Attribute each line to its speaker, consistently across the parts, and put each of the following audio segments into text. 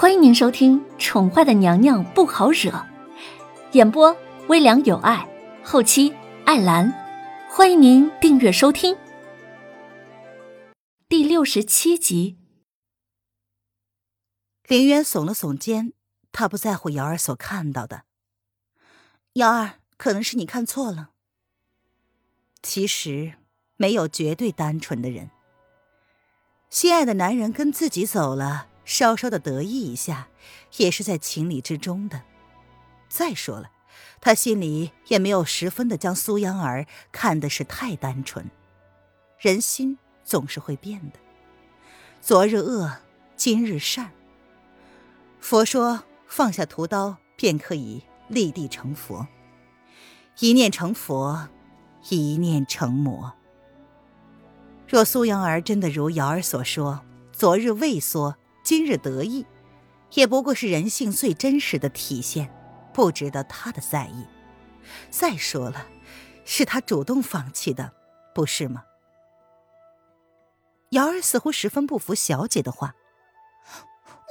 Speaker 1: 欢迎您收听《宠坏的娘娘不好惹》，演播微凉有爱，后期艾兰。欢迎您订阅收听。第六十七集，
Speaker 2: 林渊耸了耸肩，他不在乎瑶儿所看到的。瑶儿，可能是你看错了。其实没有绝对单纯的人，心爱的男人跟自己走了。稍稍的得意一下，也是在情理之中的。再说了，他心里也没有十分的将苏央儿看的是太单纯。人心总是会变的，昨日恶，今日善。佛说放下屠刀，便可以立地成佛。一念成佛，一念成魔。若苏阳儿真的如瑶儿所说，昨日畏缩。今日得意，也不过是人性最真实的体现，不值得他的在意。再说了，是他主动放弃的，不是吗？瑶儿似乎十分不服小姐的话：“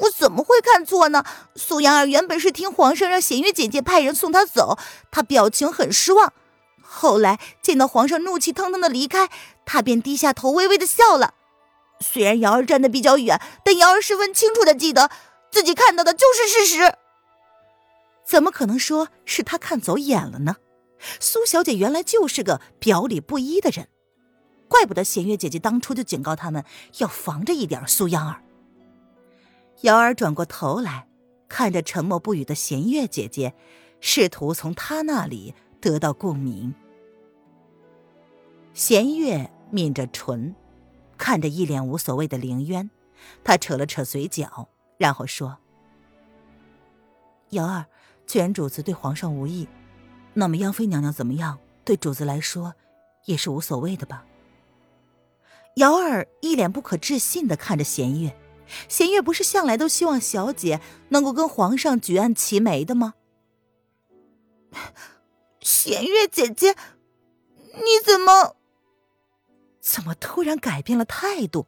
Speaker 3: 我怎么会看错呢？苏阳儿原本是听皇上让弦月姐姐派人送她走，她表情很失望。后来见到皇上怒气腾腾的离开，她便低下头，微微的笑了。”虽然瑶儿站得比较远，但瑶儿十分清楚的记得自己看到的就是事实。
Speaker 2: 怎么可能说是他看走眼了呢？苏小姐原来就是个表里不一的人，怪不得弦月姐姐当初就警告他们要防着一点苏央儿。瑶儿转过头来，看着沉默不语的弦月姐姐，试图从她那里得到共鸣。弦月抿着唇。看着一脸无所谓的凌渊，他扯了扯嘴角，然后说：“瑶儿，既然主子对皇上无意，那么央妃娘娘怎么样，对主子来说也是无所谓的吧？”瑶儿一脸不可置信的看着弦月，弦月不是向来都希望小姐能够跟皇上举案齐眉的吗？
Speaker 3: 弦月姐姐，你怎么？
Speaker 2: 怎么突然改变了态度？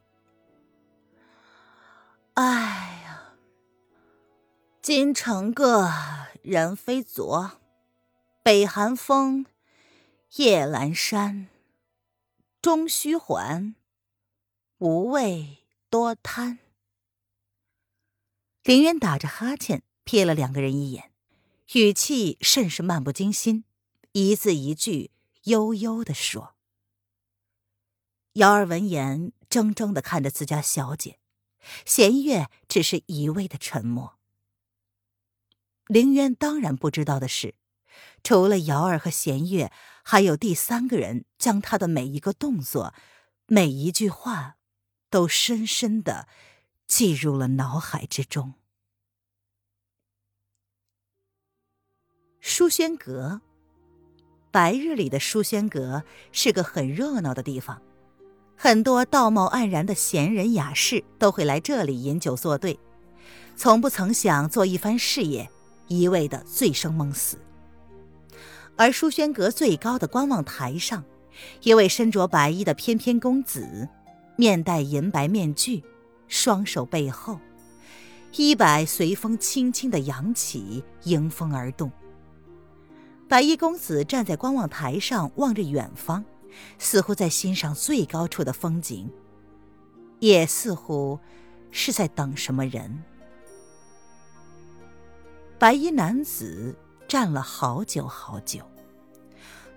Speaker 2: 哎呀，京城个人非昨，北寒风，夜阑珊，终须还，无味多贪。林渊打着哈欠，瞥了两个人一眼，语气甚是漫不经心，一字一句悠悠的说。瑶儿闻言，怔怔的看着自家小姐，弦月只是一味的沉默。凌渊当然不知道的是，除了瑶儿和弦月，还有第三个人将他的每一个动作、每一句话，都深深的记入了脑海之中。书轩阁，白日里的书轩阁是个很热闹的地方。很多道貌岸然的闲人雅士都会来这里饮酒作对，从不曾想做一番事业，一味的醉生梦死。而书轩阁最高的观望台上，一位身着白衣的翩翩公子，面戴银白面具，双手背后，衣摆随风轻轻的扬起，迎风而动。白衣公子站在观望台上，望着远方。似乎在欣赏最高处的风景，也似乎是在等什么人。白衣男子站了好久好久，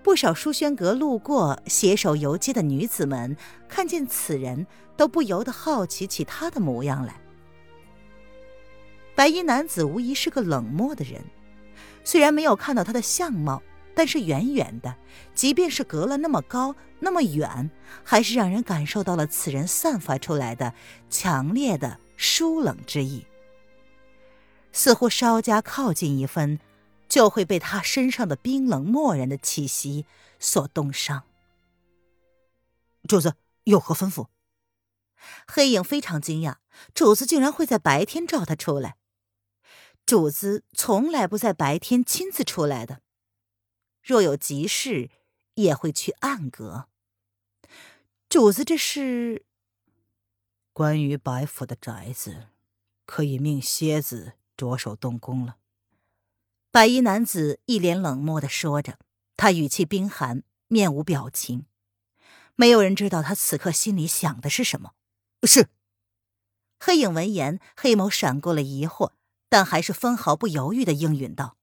Speaker 2: 不少书轩阁路过、携手游街的女子们看见此人都不由得好奇起他的模样来。白衣男子无疑是个冷漠的人，虽然没有看到他的相貌。但是远远的，即便是隔了那么高、那么远，还是让人感受到了此人散发出来的强烈的疏冷之意。似乎稍加靠近一分，就会被他身上的冰冷漠然的气息所冻伤。
Speaker 4: 主子有何吩咐？
Speaker 2: 黑影非常惊讶，主子竟然会在白天召他出来。主子从来不在白天亲自出来的。若有急事，也会去暗阁。主子，这是
Speaker 4: 关于白府的宅子，可以命蝎子着手动工了。
Speaker 2: 白衣男子一脸冷漠的说着，他语气冰寒，面无表情。没有人知道他此刻心里想的是什么。
Speaker 4: 是。
Speaker 2: 黑影闻言，黑眸闪过了疑惑，但还是分毫不犹豫的应允道。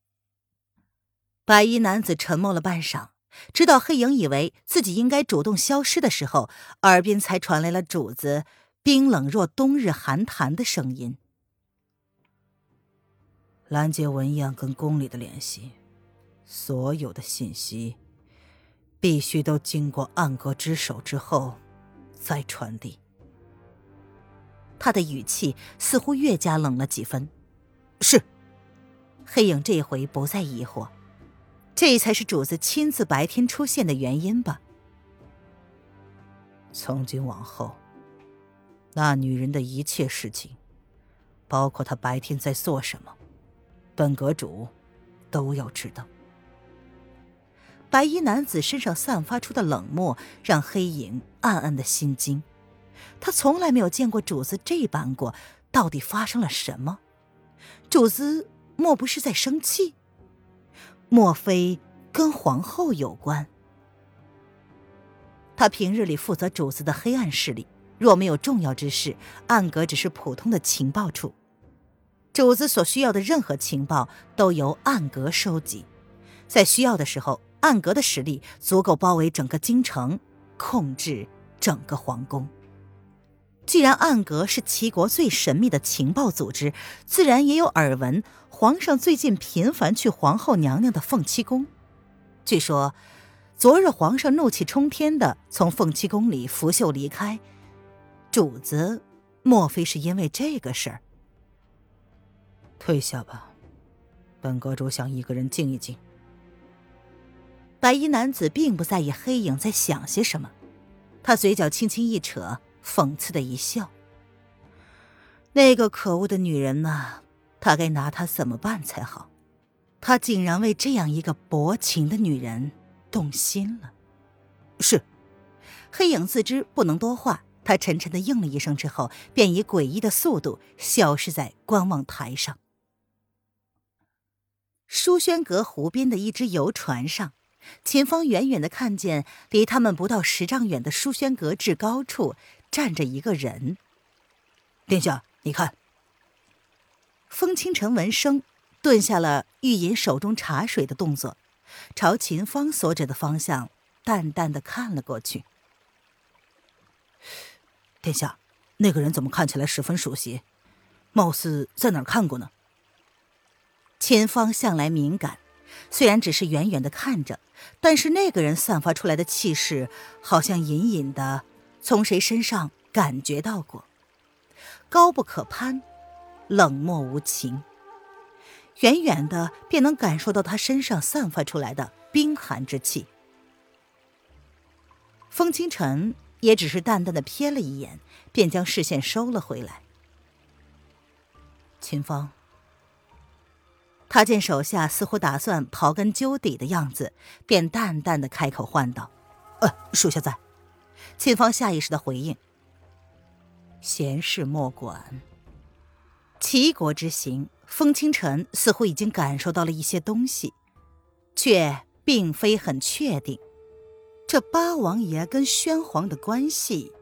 Speaker 2: 白衣男子沉默了半晌，直到黑影以为自己应该主动消失的时候，耳边才传来了主子冰冷若冬日寒潭的声音：“
Speaker 4: 拦截文样跟宫里的联系，所有的信息必须都经过暗格之手之后再传递。”
Speaker 2: 他的语气似乎越加冷了几分。
Speaker 4: 是，
Speaker 2: 黑影这回不再疑惑，这才是主子亲自白天出现的原因吧？
Speaker 4: 从今往后，那女人的一切事情，包括她白天在做什么，本阁主都要知道。
Speaker 2: 白衣男子身上散发出的冷漠，让黑影暗暗的心惊。他从来没有见过主子这般过，到底发生了什么？主子莫不是在生气？莫非跟皇后有关？他平日里负责主子的黑暗势力，若没有重要之事，暗格只是普通的情报处。主子所需要的任何情报都由暗格收集，在需要的时候，暗格的实力足够包围整个京城，控制整个皇宫。既然暗阁是齐国最神秘的情报组织，自然也有耳闻。皇上最近频繁去皇后娘娘的凤栖宫，据说昨日皇上怒气冲天的从凤栖宫里拂袖离开，主子莫非是因为这个事儿？
Speaker 4: 退下吧，本阁主想一个人静一静。
Speaker 2: 白衣男子并不在意黑影在想些什么，他嘴角轻轻一扯。讽刺的一笑。那个可恶的女人呐，他该拿她怎么办才好？他竟然为这样一个薄情的女人动心了。
Speaker 4: 是，
Speaker 2: 黑影自知不能多话，他沉沉的应了一声之后，便以诡异的速度消失在观望台上。书轩阁湖边的一只游船上，前方远远的看见离他们不到十丈远的书轩阁至高处。站着一个人，
Speaker 4: 殿下，你看。
Speaker 2: 风清晨闻声，顿下了欲饮手中茶水的动作，朝秦芳所指的方向淡淡的看了过去。
Speaker 4: 殿下，那个人怎么看起来十分熟悉？貌似在哪儿看过呢？
Speaker 2: 秦芳向来敏感，虽然只是远远的看着，但是那个人散发出来的气势，好像隐隐的。从谁身上感觉到过？高不可攀，冷漠无情，远远的便能感受到他身上散发出来的冰寒之气。风清晨也只是淡淡的瞥了一眼，便将视线收了回来。
Speaker 4: 秦风，
Speaker 2: 他见手下似乎打算刨根究底的样子，便淡淡的开口唤道：“
Speaker 4: 呃，属下在。”
Speaker 2: 秦芳下意识的回应：“
Speaker 4: 闲事莫管。”
Speaker 2: 齐国之行，风清晨似乎已经感受到了一些东西，却并非很确定。这八王爷跟宣皇的关系，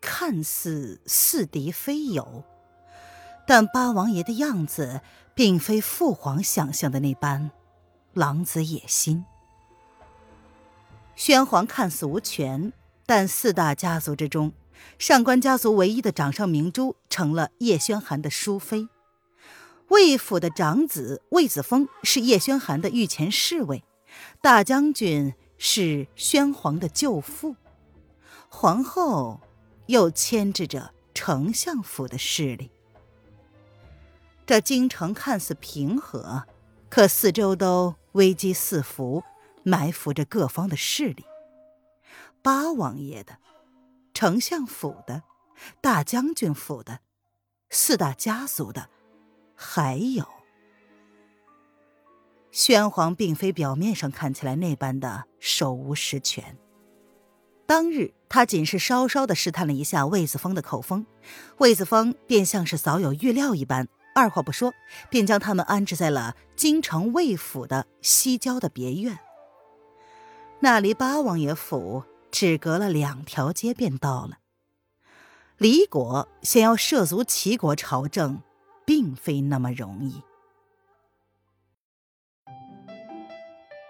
Speaker 2: 看似似敌非友，但八王爷的样子，并非父皇想象的那般狼子野心。宣皇看似无权。但四大家族之中，上官家族唯一的掌上明珠成了叶宣寒的淑妃。魏府的长子魏子峰是叶宣寒的御前侍卫，大将军是宣皇的舅父，皇后又牵制着丞相府的势力。这京城看似平和，可四周都危机四伏，埋伏着各方的势力。八王爷的、丞相府的、大将军府的、四大家族的，还有宣皇，并非表面上看起来那般的手无实权。当日他仅是稍稍的试探了一下魏子峰的口风，魏子峰便像是早有预料一般，二话不说，便将他们安置在了京城魏府的西郊的别院。那离八王爷府只隔了两条街便到了。李果想要涉足齐国朝政，并非那么容易。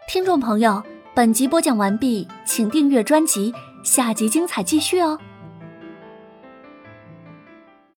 Speaker 1: 听众朋友，本集播讲完毕，请订阅专辑，下集精彩继续哦。